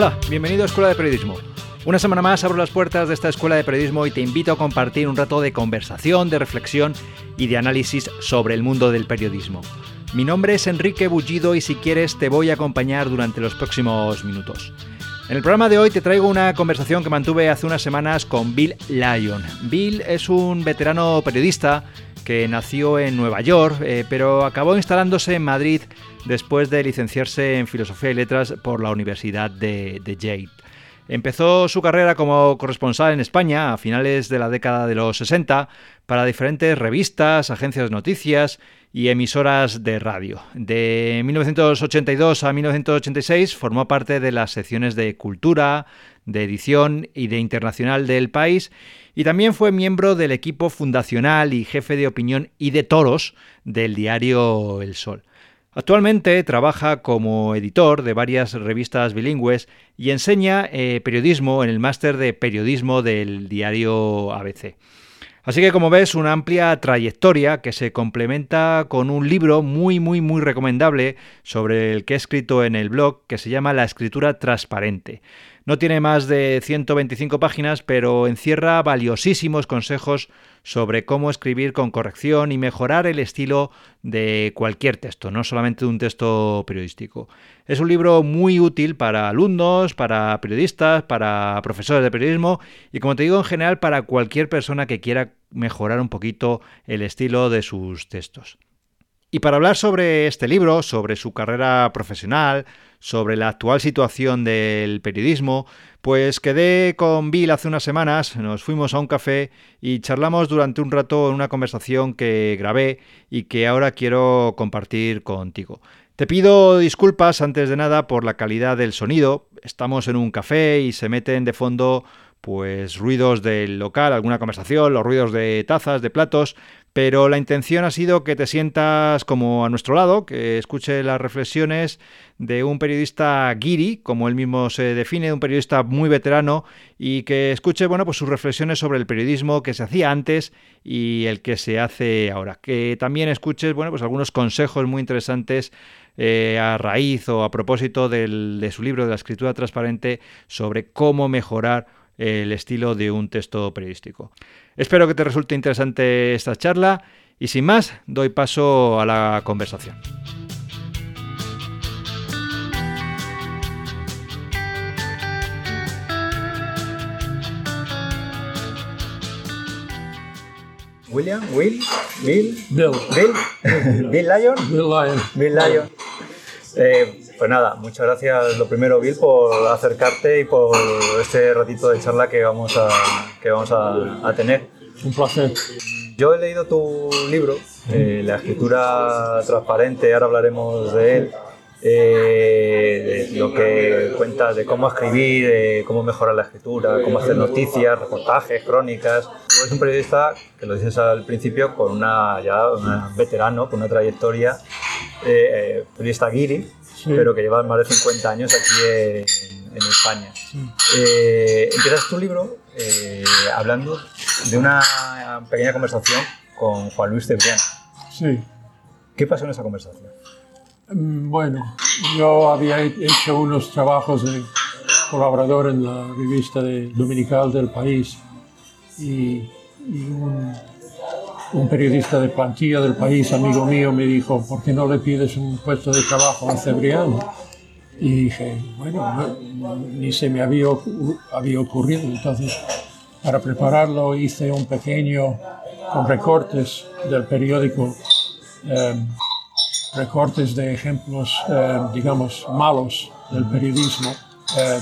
Hola, bienvenido a Escuela de Periodismo. Una semana más abro las puertas de esta escuela de periodismo y te invito a compartir un rato de conversación, de reflexión y de análisis sobre el mundo del periodismo. Mi nombre es Enrique Bullido y si quieres te voy a acompañar durante los próximos minutos. En el programa de hoy te traigo una conversación que mantuve hace unas semanas con Bill Lyon. Bill es un veterano periodista que nació en Nueva York, eh, pero acabó instalándose en Madrid después de licenciarse en Filosofía y Letras por la Universidad de, Yale. Empezó su carrera como corresponsal en España a finales de la década de los 60 para diferentes revistas, agencias de noticias y emisoras de radio. De 1982 a 1986 formó parte de las secciones de cultura, de edición y de internacional del país y también fue miembro del equipo fundacional y jefe de opinión y de toros del diario El Sol. Actualmente trabaja como editor de varias revistas bilingües y enseña eh, periodismo en el máster de periodismo del diario ABC. Así que como ves, una amplia trayectoria que se complementa con un libro muy muy muy recomendable sobre el que he escrito en el blog que se llama La escritura transparente. No tiene más de 125 páginas, pero encierra valiosísimos consejos sobre cómo escribir con corrección y mejorar el estilo de cualquier texto, no solamente de un texto periodístico. Es un libro muy útil para alumnos, para periodistas, para profesores de periodismo y, como te digo, en general para cualquier persona que quiera mejorar un poquito el estilo de sus textos. Y para hablar sobre este libro, sobre su carrera profesional, sobre la actual situación del periodismo, pues quedé con Bill hace unas semanas, nos fuimos a un café y charlamos durante un rato en una conversación que grabé y que ahora quiero compartir contigo. Te pido disculpas antes de nada por la calidad del sonido. Estamos en un café y se meten de fondo pues ruidos del local, alguna conversación, los ruidos de tazas, de platos, pero la intención ha sido que te sientas como a nuestro lado, que escuche las reflexiones de un periodista guiri, como él mismo se define, un periodista muy veterano, y que escuche bueno, pues sus reflexiones sobre el periodismo que se hacía antes y el que se hace ahora. Que también escuches bueno, pues algunos consejos muy interesantes eh, a raíz o a propósito de su libro de la escritura transparente sobre cómo mejorar el estilo de un texto periodístico. Espero que te resulte interesante esta charla y sin más, doy paso a la conversación. William, Will, Bill, Bill, Bill, Bill Lyon, Bill Lyon. Bill Lyon. Eh, pues nada, muchas gracias lo primero Bill por acercarte y por este ratito de charla que vamos a, que vamos a, tener. Un placer. Yo he leído tu libro, eh, La escritura transparente, ahora hablaremos de él. Eh, de lo que cuentas de cómo escribir, de cómo mejorar la escritura, cómo hacer noticias, reportajes, crónicas. Tú eres un periodista, que lo dices al principio, con una ya un veterano, con una trayectoria, eh, periodista guiri, pero que lleva más de 50 años aquí en, España. Eh, empiezas tu libro eh, hablando de una pequeña conversación con Juan Luis Cebrián. Sí. ¿Qué pasó en esa conversación? Mm, bueno, yo había hecho unos trabajos de colaborador en la revista de, dominical del país y, un, un, periodista de plantilla del país, amigo mío, me dijo, ¿por qué no le pides un puesto de trabajo a Cebrián? Y dije, bueno, ni se me había, había ocurrido. Entonces, para prepararlo hice un pequeño, con recortes del periódico, eh, recortes de ejemplos, eh, digamos, malos del periodismo, eh,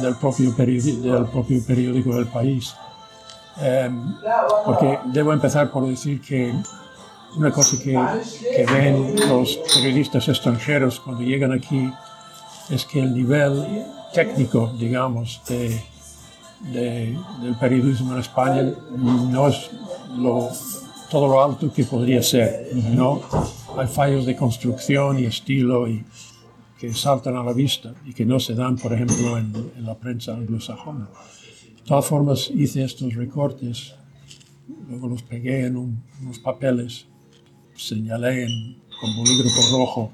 del propio periódico del país. Porque debo empezar por decir que una cosa que, que ven los periodistas extranjeros cuando llegan aquí es que el nivel técnico, digamos, de, del periodismo en España no es lo, todo lo alto que podría ser. ¿no? Hay fallos de construcción y estilo y, que saltan a la vista y que no se dan, por ejemplo, en, en la prensa anglosajona. Todas formas, hice estos recortes, luego los pegué en unos papeles, señalé con bolígrafo rojo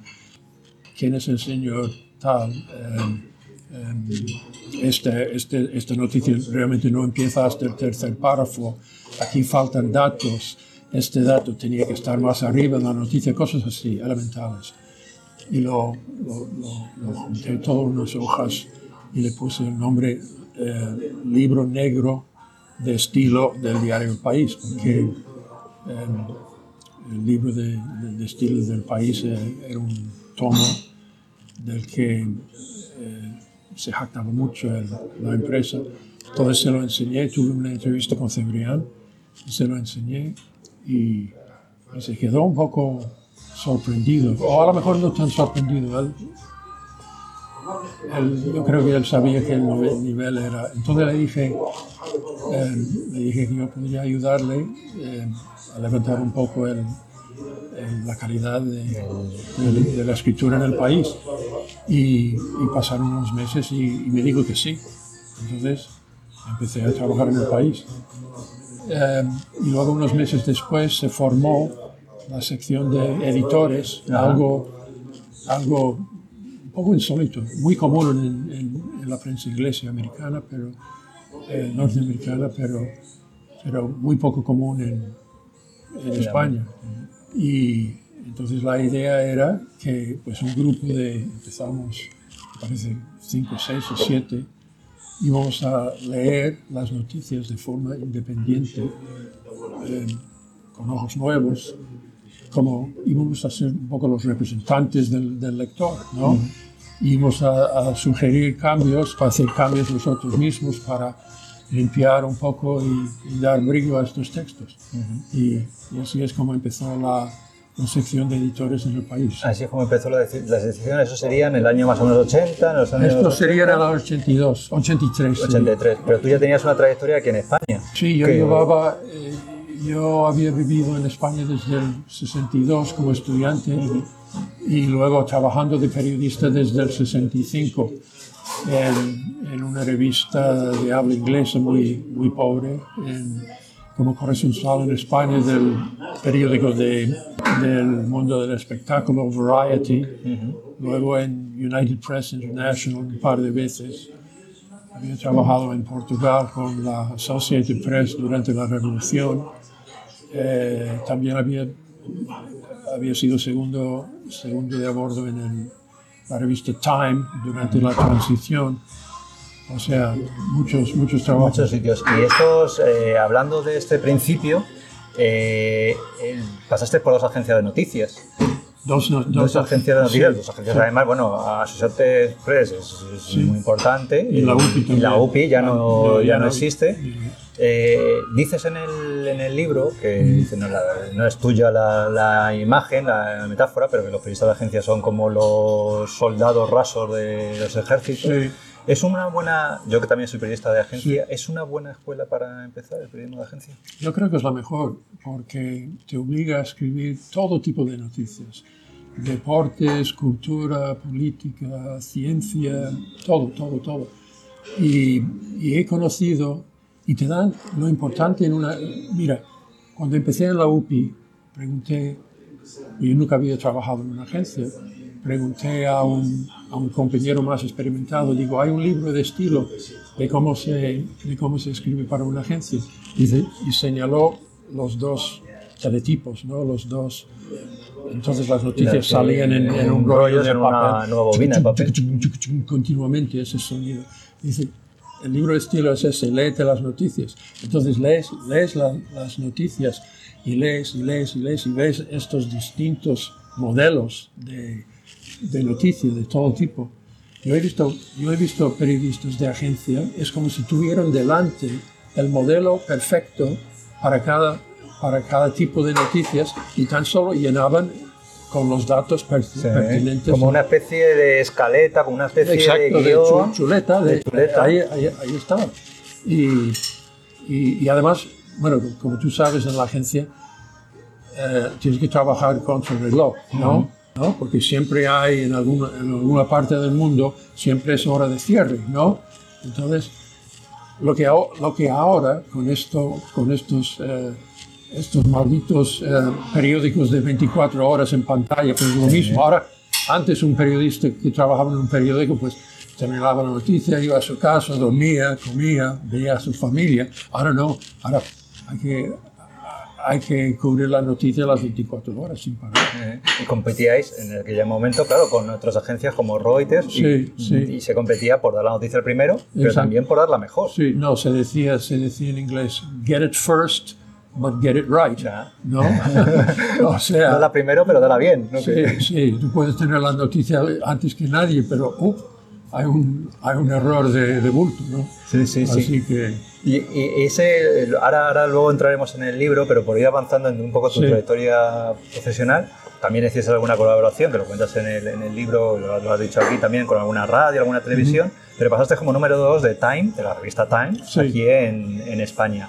quién es el señor tal. Eh, este, este, esta noticia realmente no empieza hasta el tercer párrafo, aquí faltan datos, este dato tenía que estar más arriba en la noticia, cosas así, elementales. Y lo, lo, lo, junté todas unas hojas y le puse el nombre eh, Libro Negro de estilo del diario El País, porque em, el libro de, de, estilo del País eh, era un tomo del que eh, se jactaba mucho la empresa. Entonces se lo enseñé, tuve una entrevista con Cebrián, se lo enseñé y, se quedó un poco sorprendido, o a lo mejor no tan sorprendido. Yo creo que él sabía que el nivel era. Entonces le dije, eh, le dije que yo podría ayudarle eh, a levantar un poco el, la calidad de, la escritura en el país. Y, pasaron unos meses y, me dijo que sí. Entonces empecé a trabajar en el país. Em, y luego unos meses después se formó la sección de editores, algo, algo poco insólito, muy común en, la prensa inglesa y americana, pero eh, norteamericana, pero, pero muy poco común en, en España. Y entonces la idea era que pues un grupo de, empezamos, parece, cinco, seis o siete, íbamos a leer las noticias de forma independiente, eh, con ojos nuevos, como íbamos a ser un poco los representantes del, del lector, ¿no? Íbamos a, a, sugerir cambios, para hacer cambios nosotros mismos, para limpiar un poco y, dar brillo a estos textos. y, así es como empezó la, la, sección de editores en el país. Así es como empezó la, las ediciones, eso sería en el año más o menos 80, en los años Esto sería en el 82, 83. 83, pero tú ya tenías una trayectoria aquí en España. Sí, yo llevaba, eh, yo había vivido en España desde el 62 como estudiante y luego trabajando de periodista desde el 65 en, en una revista de habla inglesa muy, muy pobre, como corresponsal en España del periódico de, del mundo del espectáculo Variety, luego en United Press International un par de veces. Había trabajado en Portugal con la Associated Press durante la Revolución. Eh, también había, había sido segundo, segundo de a bordo en el la revista Time durante la transición. O sea, muchos, muchos trabajos. Muchos sitios. Y estos, eh, hablando de este principio, eh, pasaste por dos agencias de noticias. Dos, dos, agencias de noticias, dos agencias además, bueno, Associated Press es, muy importante y, la UPI, y la UPI ya no, ya no existe. Eh, dices en el, en el, libro que no, es tuya la, la, imagen, la metáfora, pero que los periodistas de agencia son como los soldados rasos de los ejércitos. Es una buena, yo que también soy periodista de agencia, ¿es una buena escuela para empezar el periodismo de agencia? Yo creo que es la mejor, porque te obliga a escribir todo tipo de noticias. Deportes, cultura, política, ciencia, todo, todo, todo. Y, y he conocido y te dan lo importante en una... Mira, cuando empecé en la UPI, pregunté, yo nunca había trabajado en una agencia, pregunté a un, a un compañero más experimentado, digo, hay un libro de estilo de cómo se, de cómo se escribe para una agencia. Y, y señaló los dos teletipos, ¿no? Los dos... Entonces las noticias salían en, un rollo de papel. Continuamente ese sonido. Dice, el libro de estilo es ese, léete las noticias. Entonces lees, lees las noticias y lees y lees y lees y ves estos distintos modelos de, de noticias de todo tipo. Yo he, visto, yo he visto periodistas de agencia, es como si tuvieran delante el modelo perfecto para cada, para cada tipo de noticias y tan solo llenaban con los datos pertinentes. Como una especie de escaleta, como una especie de, guion, de chuleta. De, chuleta. Ahí, ahí, ahí, estaba. Y, y, y, además, bueno, como tú sabes en la agencia, eh, tienes que trabajar contra el reloj, ¿no? ¿no? Porque siempre hay en alguna, en alguna parte del mundo, siempre es hora de cierre, ¿no? Entonces, lo que, lo que ahora, con, esto, con estos... Eh, estos malditos eh, periódicos de 24 horas en pantalla, pues lo mismo. Ahora, antes un periodista que trabajaba en un periódico, pues terminaba la noticia, iba a su casa, dormía, comía, veía a su familia. Ahora no, ahora hay que, hay que cubrir la noticia las 24 horas sin parar. Eh, y competíais en aquel momento, claro, con otras agencias como Reuters sí, y, sí. y, se competía por dar la noticia primero, pero Exacto. también por darla mejor. Sí, no, se decía, se decía en inglés, get it first, but get it right. Ya. ¿No? o sea, Dala primero, pero dala bien. ¿no? Sí, sí, tú puedes tener la noticia antes que nadie, pero uh, hay, un, hay un error de, de bulto, ¿no? sí, sí. sí. Así que, Y, y ese, ahora, ahora luego entraremos en el libro, pero por ir avanzando en un poco tu Sí. trayectoria profesional, también hiciste alguna colaboración, que lo cuentas en el, en el libro, lo, lo has dicho aquí también, con alguna radio, alguna televisión, pero pasaste como número dos de Time, de la revista Time, Sí. aquí en, en España.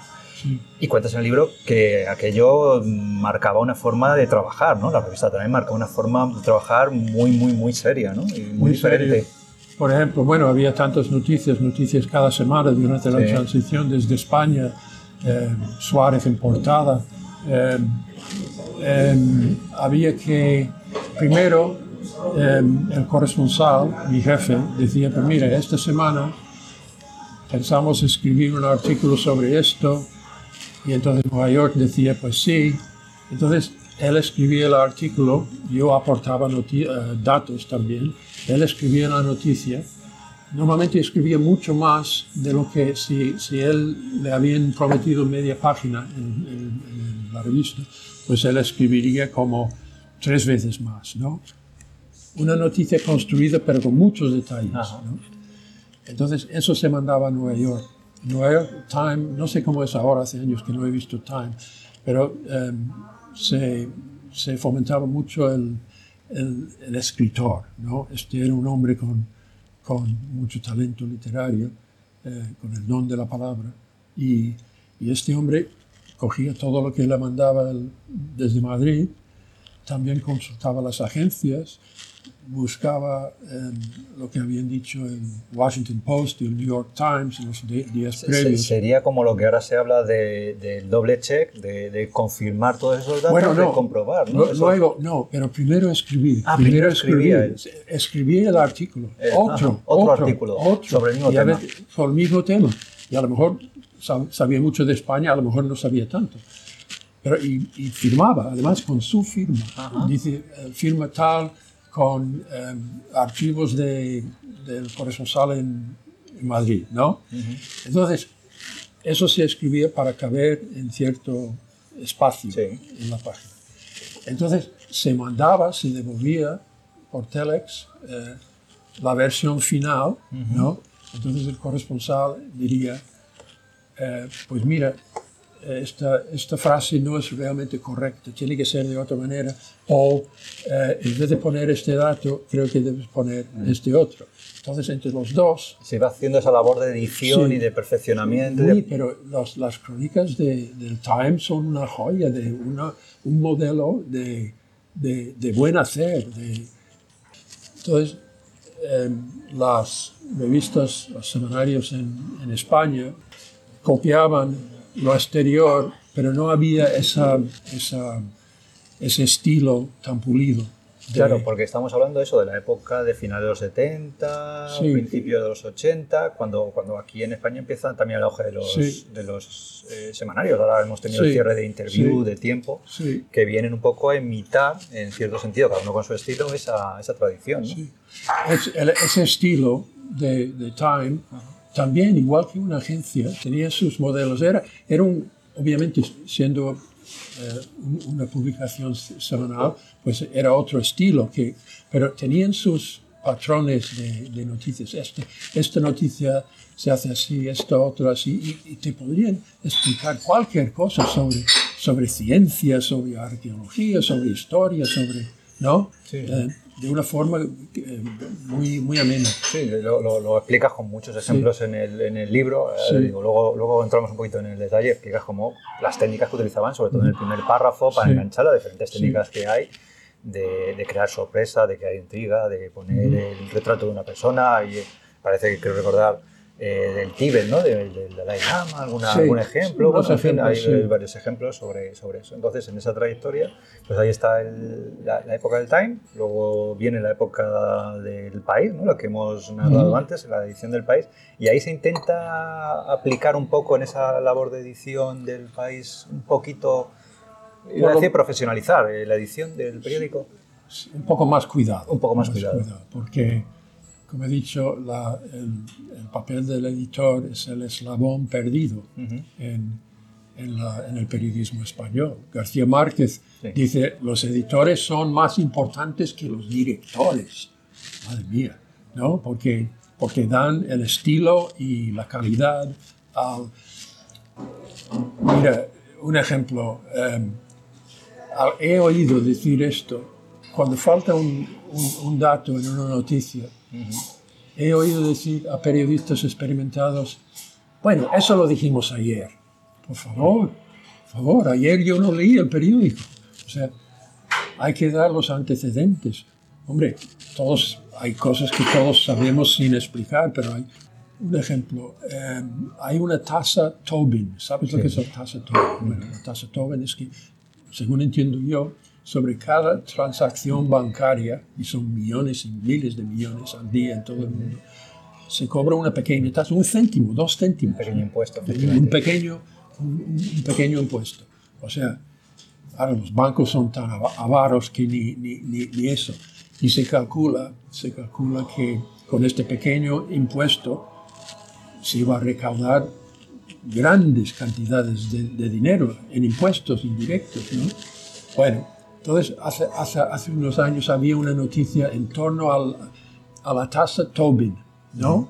Y cuentas en el libro que aquello marcaba una forma de trabajar, ¿no? La revista Time marcaba una forma de trabajar muy, muy, muy seria, ¿no? Y muy, muy diferente. serio. Por ejemplo, bueno, había tantas noticias, noticias cada semana durante la Sí. transición desde España, eh, Suárez en portada. eh, eh, había que, primero, eh, el corresponsal, mi jefe, decía, pues mira, esta semana pensamos escribir un artículo sobre esto, y entonces Nueva York decía, pues sí. Entonces él escribía el artículo, yo aportaba noti- eh, datos también, él escribía la noticia. Normalmente escribía mucho más de lo que si, si él le habían prometido media página en, en- en la revista, pues él escribiría como tres veces más, ¿no? Una noticia construida pero con muchos detalles. ¿no? Entonces eso se mandaba a Nueva York. Nueva York Time, no sé cómo es ahora, hace años que no he visto Time, pero em, se, se fomentaba mucho el, el- escritor, ¿no? Este era un hombre con, con mucho talento literario, eh, con el don de la palabra, y, y este hombre cogía todo lo que le mandaba desde Madrid, también consultaba las agencias, buscaba eh, lo que habían dicho el Washington Post y el New York Times en los días previos. Sería como lo que ahora se habla de- del doble check, de, de confirmar todos esos datos, Bueno, no. de comprobar. ¿no? Luego, no, pero primero escribir. Ah, primero escribía escribir. Escribí el artículo. Eh, otro, ajá, otro artículo otro. sobre el mismo tema. veces sobre el mismo tema. Y a lo mejor sab- sabía mucho de España, a lo mejor no sabía tanto. Pero, y, y firmaba, además con su firma. Dice, eh, firma tal, con eh, archivos de, del corresponsal en, en Madrid, ¿no? Entonces, eso se escribía para caber en cierto espacio Sí. en la página. Entonces, se mandaba, se devolvía por Telex eh, la versión final, ¿no? Entonces el corresponsal diría, eh, pues mira, esta, esta frase no es realmente correcta, tiene que ser de otra manera, o eh, en vez de poner este dato, creo que debes poner este otro. Entonces, entre los dos, Se iba haciendo esa labor de edición Sí. y de perfeccionamiento. Sí, de- pero los- las crónicas de- del Times son una joya, de una, un modelo de, de- buen hacer. entonces, em, las revistas, los semanarios en, en España copiaban lo exterior, pero no había esa, esa- ese estilo tan pulido. de- Claro, porque estamos hablando de eso, de la época de finales de los 70, Sí. principios de los 80, cuando, cuando aquí en España empieza también el auge de los, Sí. de los eh, semanarios. Ahora hemos tenido Sí. el cierre de interview, de tiempo, que vienen un poco a imitar, en cierto sentido, cada uno con su estilo, esa, esa tradición. ¿no? Es- el- ese estilo de, de Time, también, igual que una agencia, tenía sus modelos. Era, era un, obviamente, siendo eh, un- una publicación se- semanal, pues era otro estilo, que, pero tenían sus patrones de, de noticias. Esta, esta noticia se hace así, esta otra así, y, y te podrían explicar cualquier cosa sobre, sobre ciencia, sobre arqueología, sobre historia, sobre, ¿no? Sí. Eh, de una forma eh, muy, muy amena. Sí, lo, lo- lo explicas con muchos ejemplos en, el, en el libro. eh, digo, luego, luego entramos un poquito en el detalle, explicas como las técnicas que utilizaban, sobre todo en el primer párrafo, para Sí. enganchar las diferentes técnicas que hay, de, de crear sorpresa, de hay intriga, de poner el retrato de una persona. Y parece que quiero recordar eh, del Tíbet, ¿no? Del de, Dalai Lama, alguna, algún ejemplo. Pues, en fin, hay varios ejemplos sobre, sobre eso. Entonces, en esa trayectoria, pues ahí está la, época del Time, luego viene la época del país, ¿no? lo que hemos narrado antes, la edición del país, y ahí se intenta aplicar un poco en esa labor de edición del país, un poquito, iba a decir profesionalizar eh, la edición del periódico. Un poco más cuidado. Un poco más, cuidado. Porque como he dicho, el, papel del editor es el eslabón perdido en, el periodismo español. García Márquez dice, los editores son más importantes que los directores. Madre mía, ¿no? Porque, porque dan el estilo y la calidad al... Mira, un ejemplo. Em, he oído decir esto. Cuando falta un, un dato en una noticia, He oído decir a periodistas experimentados, bueno, eso lo dijimos ayer. Por favor, por favor, ayer yo no leí el periódico. O sea, hay que dar los antecedentes. Hombre, todos, hay cosas que todos sabemos sin explicar, pero hay un ejemplo. Em, hay una tasa Tobin. ¿Sabes lo que es la tasa Tobin? Bueno, la tasa Tobin es que, según entiendo yo, sobre cada transacción bancaria, y son millones y miles de millones al día en todo el mundo, se cobra una pequeña tasa, un céntimo, dos céntimos. Un pequeño impuesto. Un pequeño, un, pequeño impuesto. O sea, ahora los bancos son tan avaros que ni, ni, ni, eso. Y se calcula, se calcula que con este pequeño impuesto se va a recaudar grandes cantidades de, de dinero en impuestos indirectos. ¿no? Bueno, entonces, hace, hace, hace, unos años había una noticia en torno al, a la tasa Tobin, ¿no?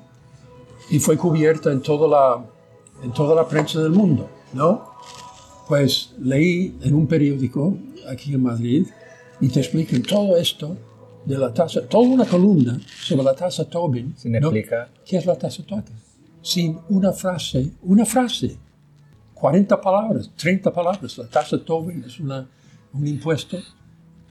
Y fue cubierta en toda, la, en toda la prensa del mundo, ¿no? Pues leí en un periódico aquí en Madrid y te explican todo esto de la tasa, toda una columna sobre la tasa Tobin. Sin explicar. ¿Qué es la tasa Tobin? Sin una frase, una frase, 40 palabras, 30 palabras. La tasa Tobin es una un impuesto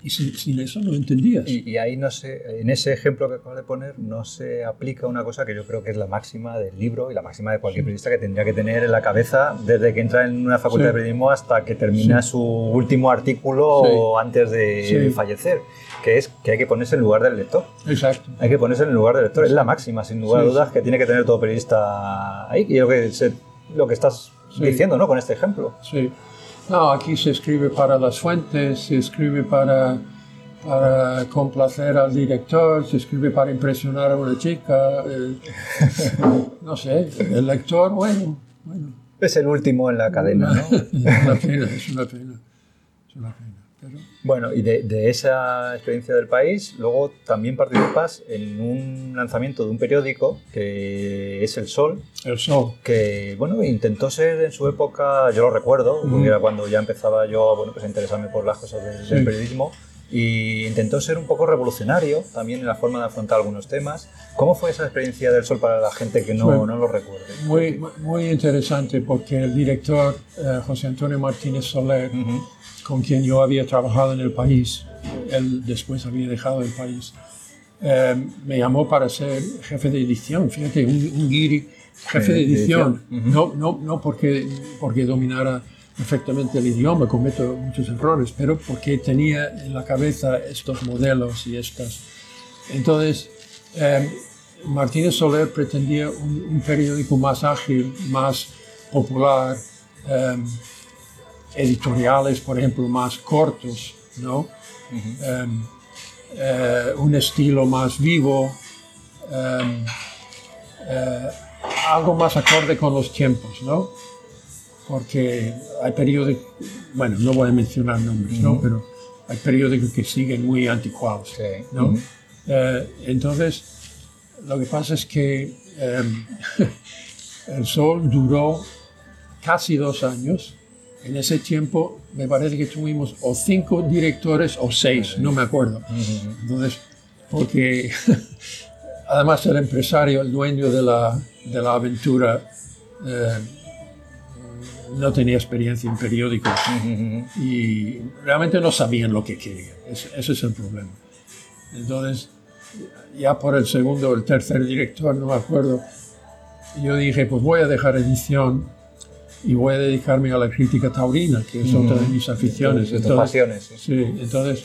y sin, eso no entendías. Y, ahí no sé, en ese ejemplo que acabo de poner, no se aplica una cosa que yo creo que es la máxima del libro y la máxima de cualquier periodista que tendría que tener en la cabeza desde que entra en una facultad de periodismo hasta que termina su último artículo antes de fallecer, que es que hay que ponerse en lugar del lector. Exacto. Hay que ponerse en lugar del lector, es la máxima, sin lugar a dudas, que tiene que tener todo periodista ahí. Y yo creo que lo que estás diciendo, ¿no? Con este ejemplo. Sí. No, aquí se escribe para las fuentes, se escribe para, para complacer al director, se escribe para impresionar a una chica. Eh, no sé, el lector, bueno, bueno. Es el último en la cadena, ¿no? es una pena, es una pena. Es una pena. Bueno, y de, esa experiencia del país, luego también participas en un lanzamiento de un periódico que es El Sol. El Sol. Que, bueno, intentó ser en su época, yo lo recuerdo, porque era cuando ya empezaba yo bueno, pues a interesarme por las cosas del, periodismo, y intentó ser un poco revolucionario también en la forma de afrontar algunos temas. ¿Cómo fue esa experiencia del Sol para la gente que no, no lo recuerde? Muy, muy interesante porque el director eh, José Antonio Martínez Soler con quien yo había trabajado en el país, él después había dejado el país, eh, me llamó para ser jefe de edición, fíjate, un, guiri, jefe de edición, no, no, no porque, porque dominara perfectamente el idioma, cometo muchos errores, pero porque tenía en la cabeza estos modelos y estas. Entonces, eh, Martínez Soler pretendía un, periódico más ágil, más popular, eh, editoriales, por ejemplo, más cortos, ¿no? Em, eh, un estilo más vivo, em, eh, algo más acorde con los tiempos, ¿no? Porque hay periódicos, bueno, no voy a mencionar nombres, ¿no? Pero hay periódicos que siguen muy anticuados, ¿no? Eh, entonces, lo que pasa es que em, el Sol duró casi dos años en ese tiempo me parece que tuvimos o cinco directores o seis, no me acuerdo. Entonces, porque además el empresario, el dueño de la, de la aventura, eh, no tenía experiencia en periódicos y realmente no sabían lo que querían. Ese, es el problema. Entonces, ya por el segundo o el tercer director, no me acuerdo, yo dije, pues voy a dejar edición y voy a dedicarme a la crítica taurina, que es otra de mis aficiones. De tus pasiones. Sí, entonces,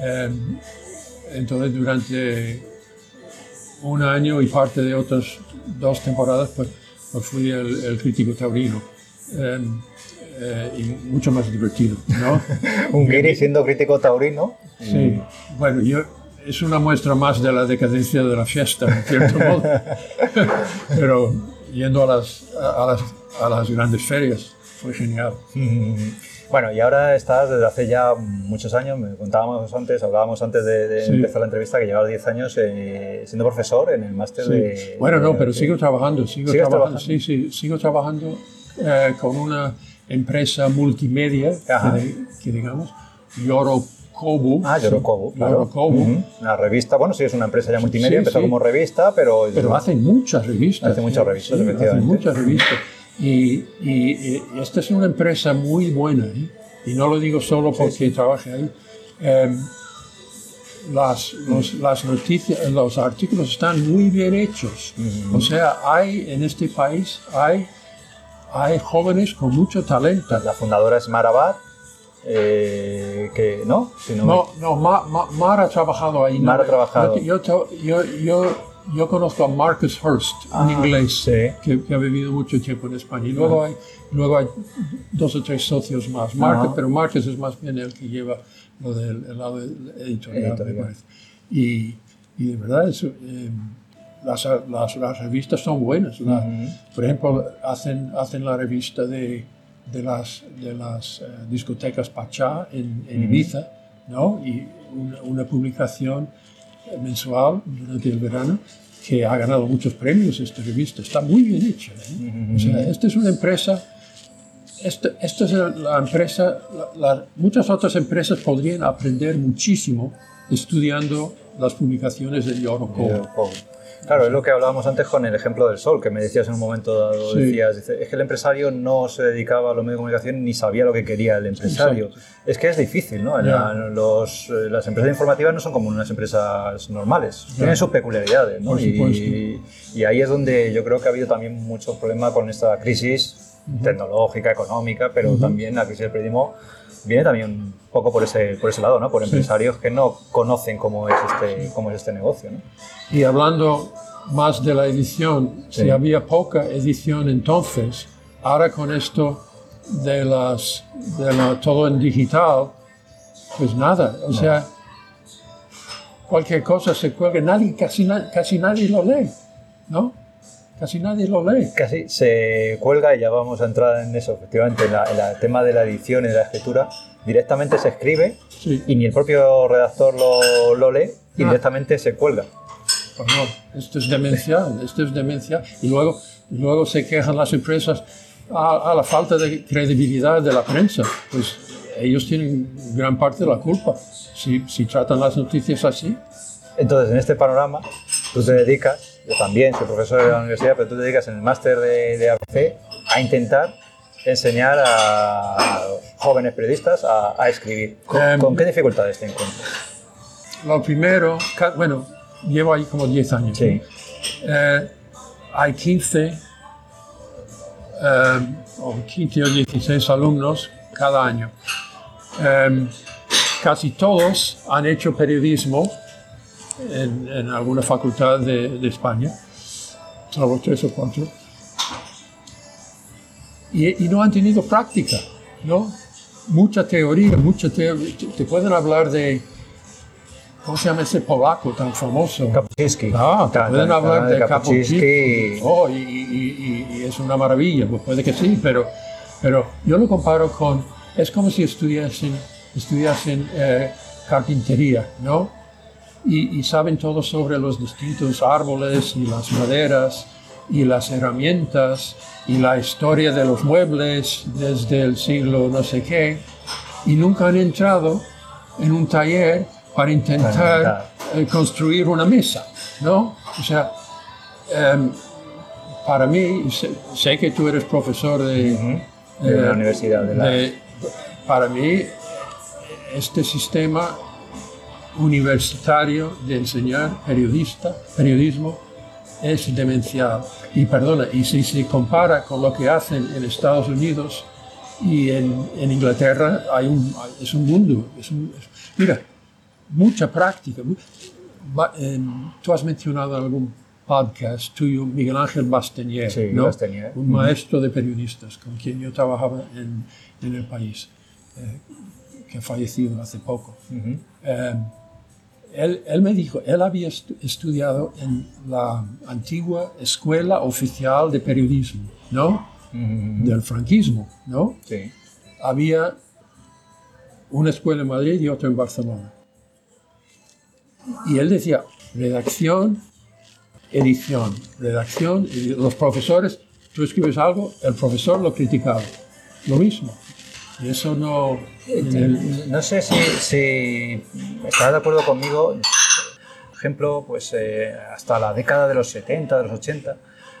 eh, entonces durante un año y parte de otras dos temporadas, pues, pues fui el, crítico taurino. Eh, eh, y mucho más divertido, ¿no? Un guiri siendo crítico taurino. Sí, bueno, yo, es una muestra más de la decadencia de la fiesta, en cierto modo. Pero yendo a las, a, las, a las grandes ferias fue genial. Bueno, y ahora estás desde hace ya muchos años, me contábamos antes, hablábamos antes de, empezar la entrevista que llevas 10 años eh, siendo profesor en el máster de... Bueno, no, pero sigo trabajando, sigo trabajando, sí, sí, sigo trabajando eh, con una empresa multimedia, que, digamos, Yorokobu. Ah, Yorokobu, claro. Una revista, bueno, sí, es una empresa ya multimedia, empezó como revista, pero... Pero hace muchas revistas. Hace muchas revistas, efectivamente. Hace muchas revistas. Y, y, esta es una empresa muy buena, ¿eh? y no lo digo solo porque trabaje ahí. Em, las, las noticias, los artículos están muy bien hechos. O sea, hay en este país, hay, hay jóvenes con mucho talento. La fundadora es Mara eh, que, ¿no? no, no, Mar ha trabajado ahí. Mar ha trabajado. Yo, yo, yo, yo conozco a Marcus Hurst, un ah, inglés que, ha vivido mucho tiempo en España. Y luego, hay, luego hay dos o tres socios más. pero Marcus es más bien el que lleva lo del lado editorial, me parece. Y, y, de verdad, eh, las, las, las, revistas son buenas. Por ejemplo, hacen, hacen la revista de, de las, de las eh, discotecas Pachá en, Ibiza, ¿no? Y una, una publicación mensual durante el verano que ha ganado muchos premios esta revista. Está muy bien hecha. ¿eh? O sea, esta es una empresa, esta, esta es la empresa, muchas otras empresas podrían aprender muchísimo estudiando las publicaciones de Yorokobo. Claro, es lo que hablábamos antes con el ejemplo del sol, que me decías en un momento dado, decías, es que el empresario no se dedicaba a los medios de comunicación ni sabía lo que quería el empresario. Es que es difícil, ¿no? Los, eh, las empresas informativas no son como unas empresas normales, tienen sus peculiaridades, ¿no? Y, y, ahí es donde yo creo que ha habido también mucho problema con esta crisis tecnológica, económica, pero también la crisis del periodismo viene también un poco por ese, por ese lado, ¿no? Por empresarios que no conocen cómo es este, cómo es este negocio, ¿no? Y hablando más de la edición, si había poca edición entonces, ahora con esto de las de todo en digital, pues nada, o sea, cualquier cosa se cuelga, nadie, casi, casi nadie lo lee, ¿no? Casi nadie lo lee. Casi se cuelga y ya vamos a entrar en eso, efectivamente, en, el tema de la edición y de la escritura. Directamente se escribe y ni el propio redactor lo, lo lee y ah. directamente se cuelga. Pues no, esto es demencial, esto es demencial. Y luego, luego se quejan las empresas a, la falta de credibilidad de la prensa. Pues ellos tienen gran parte de la culpa si, si tratan las noticias así. Entonces, en este panorama, tú te dedicas yo también soy profesor de la universidad, pero tú te dedicas en el máster de, de ABC a intentar enseñar a jóvenes periodistas a, escribir. Em, ¿Con, qué dificultades te encuentras? Lo primero, bueno, llevo ahí como 10 años. Sí. Eh, hay 15, eh, o 15 o 16 alumnos cada año. Em, casi todos han hecho periodismo en, alguna facultad de, España, salvo tres o cuatro, y, no han tenido práctica, ¿no? Mucha teoría, mucha teoría. Te, pueden hablar de, ¿cómo se llama ese polaco tan famoso? Kapuscinski. Ah, te pueden hablar de Kapuscinski. Oh, y, es una maravilla, pues puede que sí, pero, pero yo lo comparo con, es como si estudiasen, estudiasen eh, carpintería, ¿no? Y, saben todo sobre los distintos árboles y las maderas y las herramientas y la historia de los muebles desde el siglo no sé qué, y nunca han entrado en un taller para intentar eh, construir una mesa, ¿no? O sea, em, para mí, sé, que tú eres profesor de, la eh, universidad de la... para mí, este sistema universitario de enseñar periodista, periodismo es demencial. Y perdona, y si se compara con lo que hacen en Estados Unidos y en, en Inglaterra, hay un, es un mundo. Es un, es- mira, mucha práctica. em, tú has mencionado en algún podcast tuyo Miguel Ángel Bastenier, Sí, ¿no? Bastenier. un maestro de periodistas con quien yo trabajaba en, en el país, eh, que ha fallecido hace poco. Eh, él, él me dijo, él había estu- estudiado en la antigua Escuela Oficial de Periodismo, ¿no? Del franquismo, ¿no? Sí. Había una escuela en Madrid y otra en Barcelona. Y él decía, redacción, edición, redacción, los profesores, tú escribes algo, el profesor lo criticaba. Lo mismo. Y eso no... el- No sé si, si de acuerdo conmigo. Por ejemplo, pues eh, hasta la década de los 70, de los 80,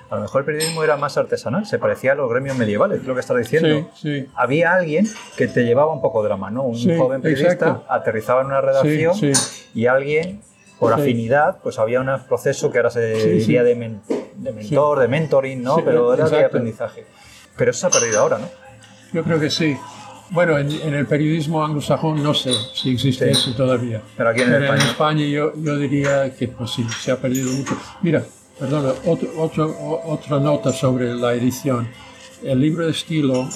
a lo mejor el periodismo era más artesanal, se parecía a los gremios medievales, es lo que estás diciendo. Sí, sí. Había alguien que te llevaba un poco de la mano, un Sí, joven periodista exacto. aterrizaba en una redacción y alguien, por afinidad, pues había un proceso que ahora se diría de, men- de mentor, de mentoring, ¿no? Pero era de exacto. aprendizaje. Pero eso se ha perdido ahora, ¿no? Yo creo que sí. Bueno, en, en el periodismo anglosajón no sé si existe Sí. eso todavía. Pero aquí en España. España yo, yo diría que pues sí, se ha perdido mucho. Mira, perdona, otro, otro- otra nota sobre la edición. El libro de estilo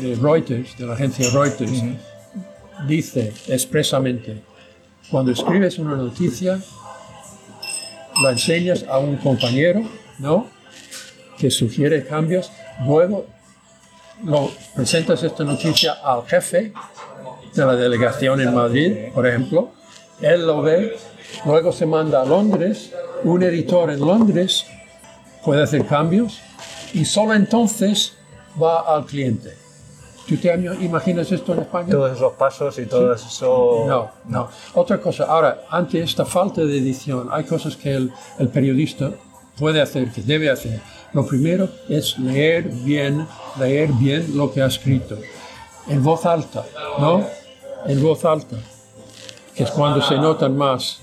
de Reuters, de la agencia Reuters, dice expresamente, cuando escribes una noticia, la enseñas a un compañero, ¿no? Que sugiere cambios, luego lo presentas esta noticia al jefe de la delegación en Madrid, por ejemplo, él lo ve, luego se manda a Londres, un editor en Londres puede hacer cambios y solo entonces va al cliente. ¿Tú te imaginas esto en España? Todos esos pasos y todo eso... No, no. Otra cosa, ahora, ante esta falta de edición, hay cosas que el, el periodista puede hacer, que debe hacer. Lo primero es leer bien, leer bien lo que ha escrito. En voz alta, ¿no? En voz alta, que es cuando se notan más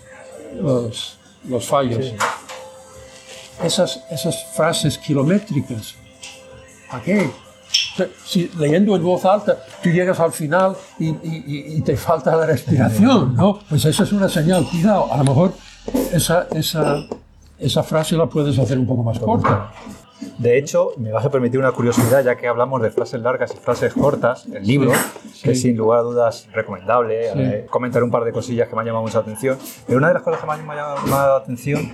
los, los fallos. Esas, esas frases kilométricas, ¿a qué? Si leyendo en voz alta tú llegas al final y, y- y- y te falta la respiración, ¿no? Pues esa es una señal, cuidado, a lo mejor esa, esa, esa frase la puedes hacer un poco más corta. De hecho, me vas a permitir una curiosidad, ya que hablamos de frases largas y frases cortas, el libro, que es sin lugar a dudas recomendable, Sí. eh, comentar un par de cosillas que me han llamado mucha atención, pero una de las cosas que me han llamado la atención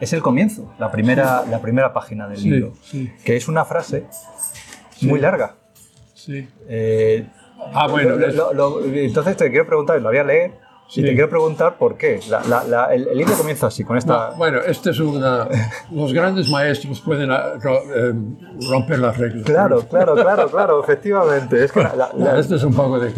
es el comienzo, la primera, la primera página del libro, que es una frase muy larga. Sí. Eh, Ah, bueno, lo- es- lo- lo- entonces te quiero preguntar, lo voy a leer, y Sí. te quiero preguntar por qué. La- la- la- el, el libro comienza así, con esta... No, bueno, este es una. Los grandes maestros pueden ah, eh, romper las reglas. Claro, claro, claro, claro, efectivamente. Es que Este es un poco de.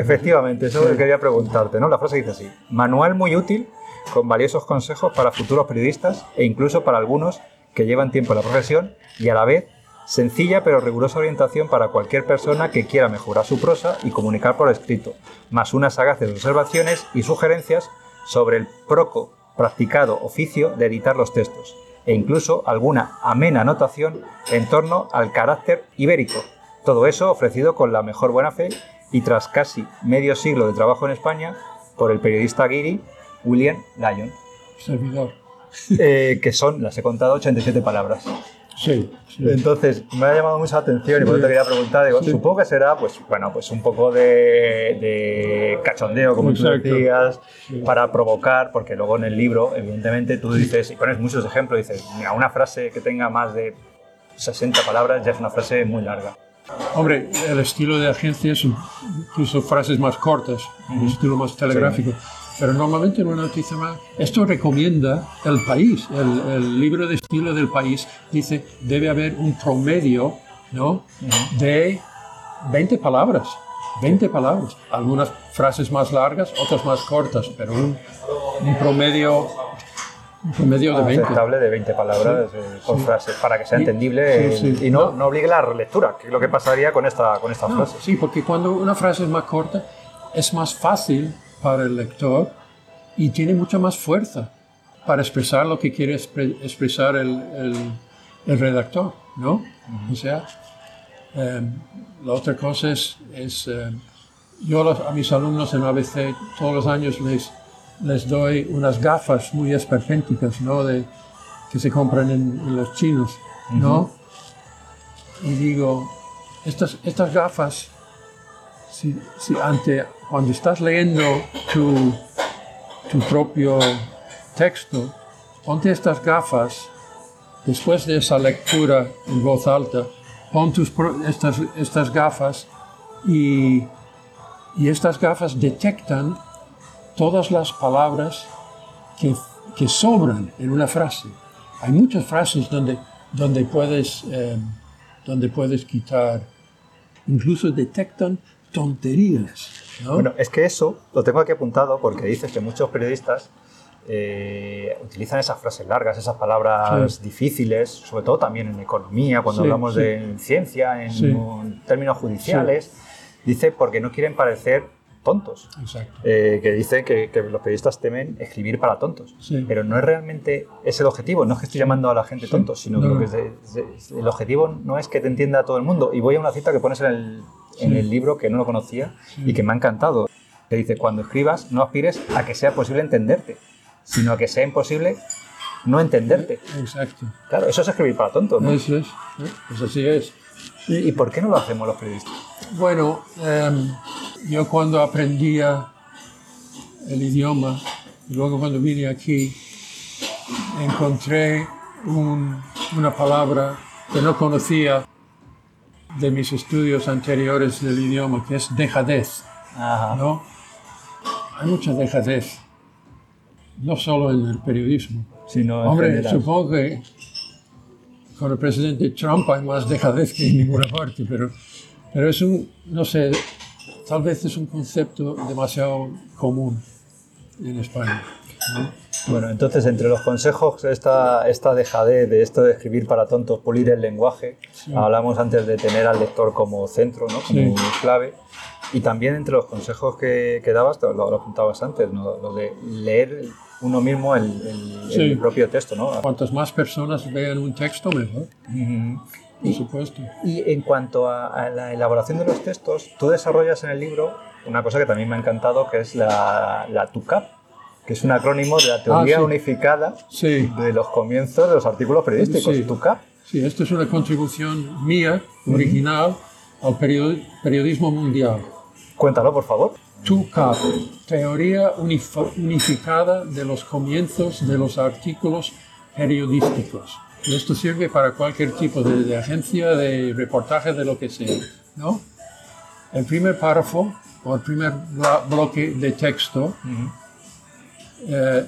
Efectivamente, eso es lo que quería preguntarte, ¿no? La frase dice así: manual muy útil, con valiosos consejos para futuros periodistas e incluso para algunos que llevan tiempo en la profesión y a la vez sencilla pero rigurosa orientación para cualquier persona que quiera mejorar su prosa y comunicar por escrito, más unas sagaces observaciones y sugerencias sobre el proco practicado oficio de editar los textos e incluso alguna amena anotación en torno al carácter ibérico. Todo eso ofrecido con la mejor buena fe y tras casi medio siglo de trabajo en España por el periodista guiri William Lyon, Servidor. eh, que son, las he contado, 87 palabras. Sí. sí. Entonces, me ha llamado mucha atención y por eso te quería preguntar, digo, Sí. supongo que será, pues, bueno, pues un poco de, de cachondeo, como Exacto. tú decías, para provocar, porque luego en el libro, evidentemente, tú dices, y pones muchos ejemplos, dices, mira, una frase que tenga más de 60 palabras ya es una frase muy larga. Hombre, el estilo de agencia es incluso frases más cortas, un estilo más telegráfico. Pero normalmente en una noticia más, esto recomienda el país, el, el libro de estilo del país dice debe haber un promedio, ¿no? De 20 palabras, 20 palabras. Algunas frases más largas, otras más cortas, pero un, un promedio, un promedio de 20. aceptable de 20 palabras eh, por frase, para que sea entendible Sí, sí. y no, no obligue la relectura, que es lo que pasaría con esta, con esta No, frase. sí, porque cuando una frase es más corta, es más fácil para el lector y tiene mucha más fuerza. para expresar lo que quiere expresar el, el, redactor, ¿no? O sea, em, la otra cosa es, es em, yo a mis alumnos en ABC todos los años les, les doy unas gafas muy esperpénticas, ¿no? De, que se compran en, los chinos, ¿no? Y digo, estas, estas gafas, si, ante, cuando estás leyendo tu, tu propio texto, ponte estas gafas, después de esa lectura en voz alta, pon tus, estas, estas gafas y, y estas gafas detectan todas las palabras que, que sobran en una frase. Hay muchas frases donde, donde, puedes, em, donde puedes quitar, incluso detectan tonterías. Bueno, es que eso lo tengo aquí apuntado porque dices que muchos periodistas eh, utilizan esas frases largas, esas palabras difíciles, sobre todo también en economía, cuando hablamos de ciencia, en términos judiciales. Dice porque no quieren parecer tontos. Eh, que dice que, los periodistas temen escribir para tontos. Pero no es realmente ese el objetivo. No es que estoy llamando a la gente tontos, sino que el objetivo no es que te entienda todo el mundo. Y voy a una cita que pones en el, en el libro que no lo conocía y que me ha encantado. Que dice, cuando escribas, no aspires a que sea posible entenderte, sino a que sea imposible no entenderte. Exacto. Claro, eso es escribir para tontos. ¿no? Eso es. Pues así es. ¿Y por qué no lo hacemos los periodistas? Bueno, em, yo cuando aprendía el idioma, y luego cuando vine aquí, encontré una palabra que no conocía de mis estudios anteriores del idioma, que es dejadez. ¿no? Hay mucha dejadez, no solo en el periodismo. Sino Hombre, supongo que con el presidente Trump hay más dejadez que en ninguna parte, pero, pero es un, no sé, tal vez es un concepto demasiado común en España. Bueno, entonces entre los consejos, esta, esta dejadez de esto de escribir para tontos, pulir el lenguaje, hablamos antes de tener al lector como centro, ¿no? como clave, y también entre los consejos que, que dabas, lo, lo apuntabas antes, ¿no? lo de leer uno mismo el, propio texto. ¿no? Cuantas más personas vean un texto, mejor. Por supuesto. Y en cuanto a, la elaboración de los textos, tú desarrollas en el libro una cosa que también me ha encantado, que es la, la TUCAP, que es un acrónimo de la Teoría ah, Unificada de los comienzos de los artículos periodísticos. Sí. TUCAP. Sí, esto es una contribución mía, original, al periodismo mundial. Cuéntalo, por favor. TUCAP, Teoría Unificada de los Comienzos de los Artículos Periodísticos. esto sirve para cualquier tipo de, agencia, de reportaje, de lo que sea. ¿no? El primer párrafo o el primer bloque de texto, eh,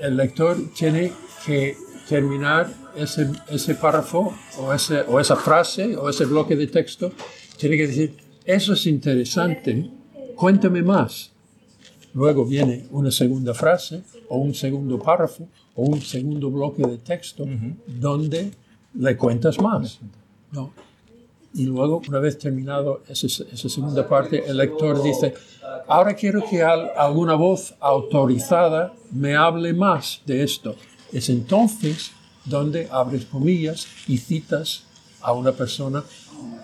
el lector tiene que terminar ese, ese párrafo o, ese, o esa frase o ese bloque de texto, tiene que decir, eso es interesante, cuéntame más. Luego viene una segunda frase o un segundo párrafo o un segundo bloque de texto donde le cuentas más. ¿no? Y luego, una vez terminado esa, segunda parte, el lector dice, ahora quiero que alguna voz autorizada me hable más de esto. Es entonces donde abres comillas y citas a una persona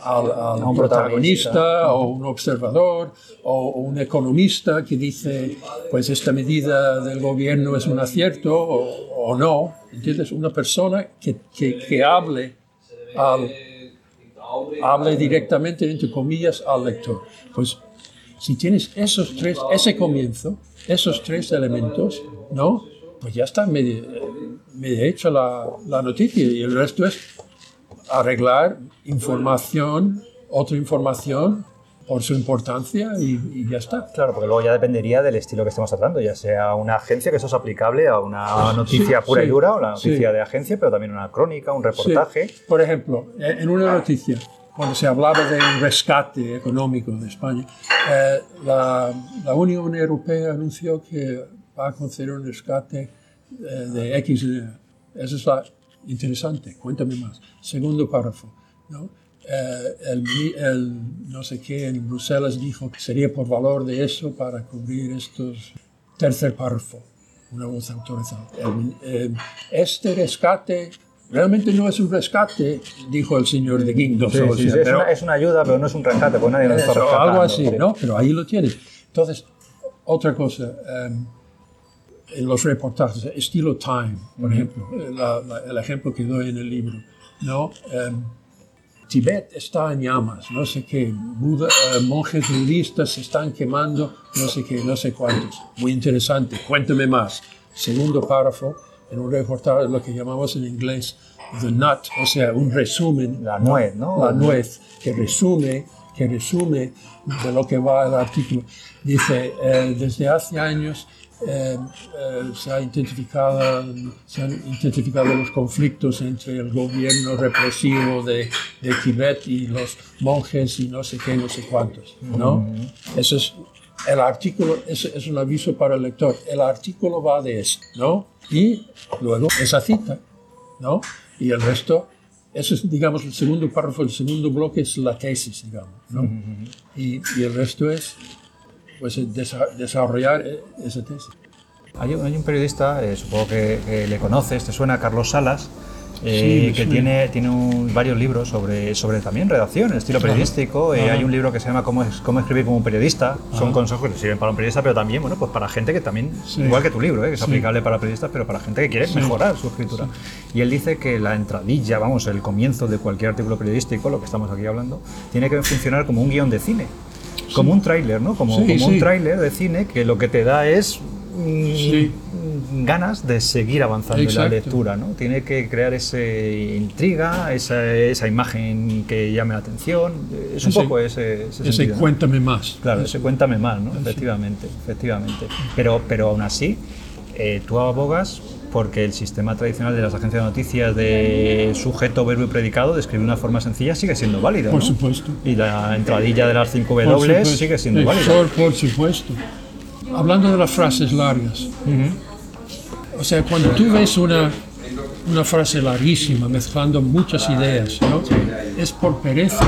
a un protagonista o un observador o, un economista que dice, pues esta medida del gobierno es un acierto o, no. ¿Entiendes? Una persona que, que, que hable, al, hable directamente, entre comillas, al lector. Pues si tienes esos tres, ese comienzo, esos tres elementos, ¿no? Pues ya está medio, medio hecho la, la noticia y el resto es arreglar información, otra información por su importancia y, ya está. Claro, porque luego ya dependería del estilo que estemos tratando, ya sea una agencia, que eso es aplicable a una noticia pura y dura, o la noticia de agencia, pero también una crónica, un reportaje. Por ejemplo, en una noticia, cuando se hablaba de un rescate económico de España, eh, la, la, Unión Europea anunció que va a conceder un rescate eh, de X. Eso es la, interesante, cuéntame más. Segundo párrafo, ¿no? Eh, el, no sé qué en Bruselas dijo que sería por valor de eso para cubrir estos. Tercer párrafo. una voz autorizada. Eh, este rescate realmente no es un rescate, dijo el señor de Guindos. es, una, ayuda, pero no es un rescate, porque nadie nos está rescatando. Algo así, ¿no? Pero ahí lo tienes. Entonces, otra cosa, em, en los reportajes, estilo Time, por ejemplo, el ejemplo que doy en el libro, ¿no? Tibet está en llamas, no sé qué, eh, monjes budistas se están quemando, no sé qué, no sé cuántos. Muy interesante, cuénteme más. Segundo párrafo, en un reportaje, lo que llamamos en inglés the nut, o sea, un resumen. La nuez, ¿no? La nuez, que resume, que resume de lo que va el artículo. Dice, eh, desde hace años eh, eh, se, ha identificado, se han identificado los conflictos entre el gobierno represivo de, de, Tibet y los monjes y no sé qué, no sé cuántos. ¿no? Eso es, el artículo es, es, un aviso para el lector. El artículo va de esto, ¿no? Y luego esa cita, ¿no? Y el resto, eso es, digamos, el segundo párrafo, el segundo bloque es la tesis, digamos, ¿no? y, y el resto es pues, desarrollar eh, esa tesis. Hay, un periodista, eh, supongo que, le conoces, te suena Carlos Salas, eh, que tiene, tiene varios libros sobre, sobre también redacción, estilo periodístico. hay un libro que se llama Cómo, cómo escribir como un periodista. Son consejos que sirven para un periodista, pero también bueno, pues para gente que también, igual que tu libro, que es aplicable para periodistas, pero para gente que quiere mejorar su escritura. Y él dice que la entradilla, vamos, el comienzo de cualquier artículo periodístico, lo que estamos aquí hablando, tiene que funcionar como un guion de cine como un tráiler, ¿no? Como, como un tráiler de cine que lo que te da es mm, ganas de seguir avanzando en la lectura, ¿no? Tiene que crear esa intriga, esa, esa, imagen que llame la atención. Es un poco ese, ese, cuéntame más. Claro, ese cuéntame más, ¿no? Efectivamente, efectivamente. Pero, pero aún así, eh, tú abogas porque el sistema tradicional de las agencias de noticias de sujeto, verbo y predicado de escribir de una forma sencilla sigue siendo válido. Por supuesto. Y la entradilla de las 5 W sigue siendo válida. Por supuesto. Hablando de las frases largas, o sea, cuando tú ves una, una frase larguísima mezclando muchas ideas, ¿no? es por pereza.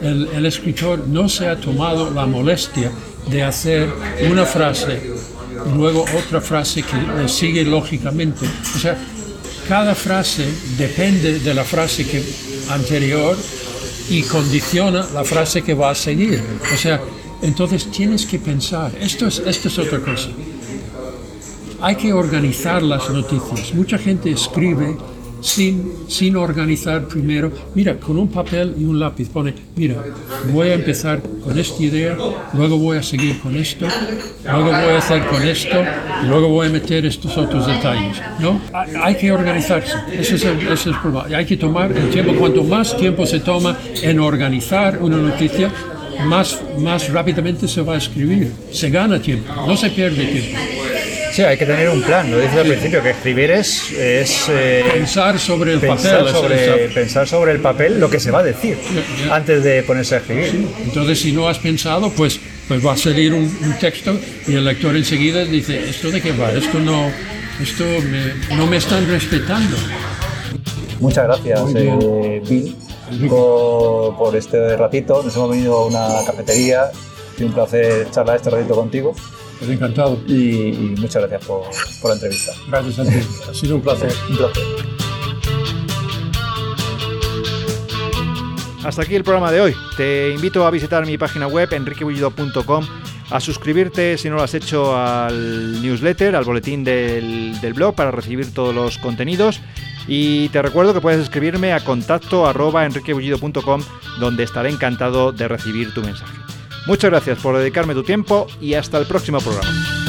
El, el escritor no se ha tomado la molestia de hacer una frase luego otra frase que le sigue lógicamente. O sea, cada frase depende de la frase que, anterior y condiciona la frase que va a seguir. O sea, entonces tienes que pensar, esto es, esto es otra cosa. Hay que organizar las noticias. Mucha gente escribe sin, sin organizar primero. Mira, con un papel y un lápiz pone, mira, voy a empezar con esta idea, luego voy a seguir con esto, luego voy a hacer con esto, y luego voy a meter estos otros detalles. ¿no? Hay que organizarse, ese es el, ese es el Hay que tomar el tiempo, cuanto más tiempo se toma en organizar una noticia, más, más rápidamente se va a escribir. Se gana tiempo, no se pierde tiempo. Sí, hay que tener un plan, lo dices al principio, que escribir es... es eh, pensar sobre el pensar papel. Sobre, pensar sobre el papel lo que se va a decir antes de ponerse a escribir. Entonces, si no has pensado, pues, pues va a salir un, texto y el lector enseguida dice, ¿esto de qué va? Esto no, esto no me están respetando. Muchas gracias, eh, Bill, por, por, este ratito. Nos hemos venido a una cafetería. y un placer charlar este ratito contigo. Pues encantado. Y, muchas gracias por, por, la entrevista. Gracias a ti. ha sido un placer. Un placer. Hasta aquí el programa de hoy. Te invito a visitar mi página web enriquebullido.com, a suscribirte si no lo has hecho al newsletter, al boletín del, del, blog para recibir todos los contenidos. Y te recuerdo que puedes escribirme a contacto arroba enriquebullido.com donde estaré encantado de recibir tu mensaje. Muchas gracias por dedicarme tu tiempo y hasta el próximo programa.